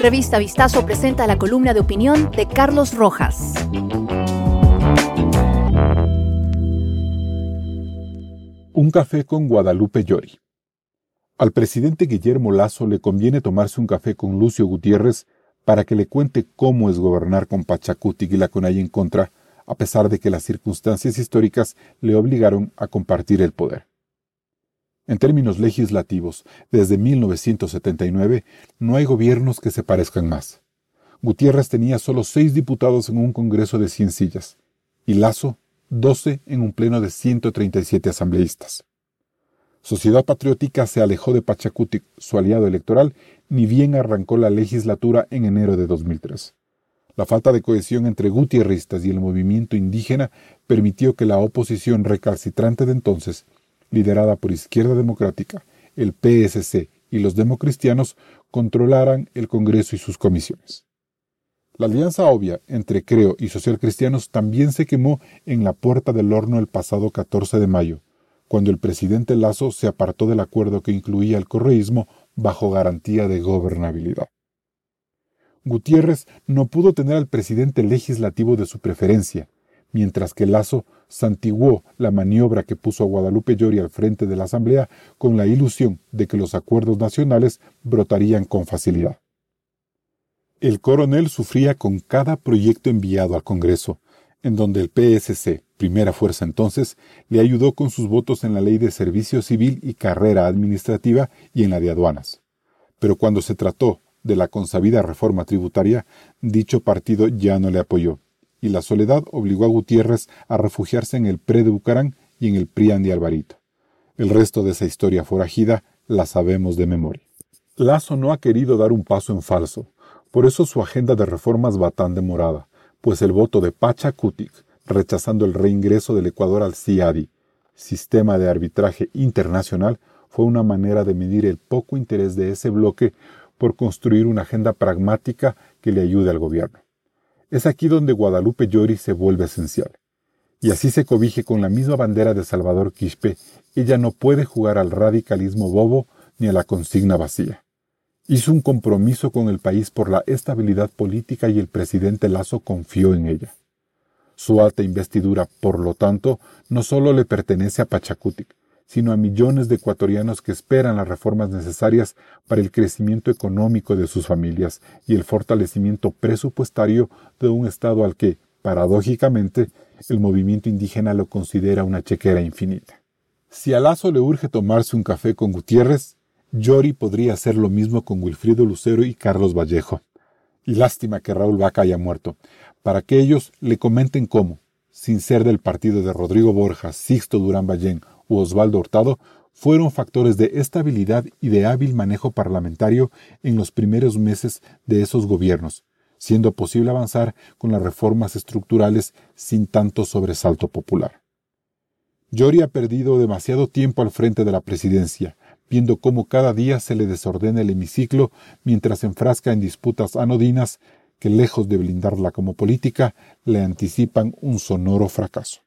Revista Vistazo presenta la columna de opinión de Carlos Rojas. Un café con Guadalupe Llori. Al presidente Guillermo Lazo le conviene tomarse un café con Lucio Gutiérrez para que le cuente cómo es gobernar con Pachacuti y la Conay en contra, a pesar de que las circunstancias históricas le obligaron a compartir el poder. En términos legislativos, desde 1979 no hay gobiernos que se parezcan más. Gutiérrez tenía solo seis diputados en un Congreso de 100 sillas y Lazo 12 en un pleno de 137 asambleístas. Sociedad Patriótica se alejó de Pachacutic, su aliado electoral, ni bien arrancó la legislatura en enero de 2003. La falta de cohesión entre gutierristas y el movimiento indígena permitió que la oposición recalcitrante de entonces liderada por Izquierda Democrática, el PSC y los democristianos, controlaran el Congreso y sus comisiones. La alianza obvia entre Creo y Socialcristianos también se quemó en la puerta del horno el pasado 14 de mayo, cuando el presidente Lazo se apartó del acuerdo que incluía el correísmo bajo garantía de gobernabilidad. Gutiérrez no pudo tener al presidente legislativo de su preferencia, mientras que Lazo santiguó la maniobra que puso a Guadalupe Llori al frente de la Asamblea con la ilusión de que los acuerdos nacionales brotarían con facilidad. El coronel sufría con cada proyecto enviado al Congreso, en donde el PSC, primera fuerza entonces, le ayudó con sus votos en la ley de servicio civil y carrera administrativa y en la de aduanas. Pero cuando se trató de la consabida reforma tributaria, dicho partido ya no le apoyó y la soledad obligó a Gutiérrez a refugiarse en el PRE de Bucarán y en el PRIAN de Alvarito. El resto de esa historia forajida la sabemos de memoria. Lazo no ha querido dar un paso en falso, por eso su agenda de reformas va tan demorada, pues el voto de Pacha Kutik, rechazando el reingreso del Ecuador al CIADI, sistema de arbitraje internacional, fue una manera de medir el poco interés de ese bloque por construir una agenda pragmática que le ayude al gobierno. Es aquí donde Guadalupe Llori se vuelve esencial. Y así se cobije con la misma bandera de Salvador Quispe, ella no puede jugar al radicalismo bobo ni a la consigna vacía. Hizo un compromiso con el país por la estabilidad política y el presidente Lazo confió en ella. Su alta investidura, por lo tanto, no solo le pertenece a Pachacutic, sino a millones de ecuatorianos que esperan las reformas necesarias para el crecimiento económico de sus familias y el fortalecimiento presupuestario de un Estado al que, paradójicamente, el movimiento indígena lo considera una chequera infinita. Si a Lazo le urge tomarse un café con Gutiérrez, Yori podría hacer lo mismo con Wilfrido Lucero y Carlos Vallejo. Y lástima que Raúl Vaca haya muerto, para que ellos le comenten cómo, sin ser del partido de Rodrigo Borja, Sixto Durán Ballén u Osvaldo Hurtado fueron factores de estabilidad y de hábil manejo parlamentario en los primeros meses de esos gobiernos, siendo posible avanzar con las reformas estructurales sin tanto sobresalto popular. Yori ha perdido demasiado tiempo al frente de la presidencia, viendo cómo cada día se le desordena el hemiciclo mientras se enfrasca en disputas anodinas que, lejos de blindarla como política, le anticipan un sonoro fracaso.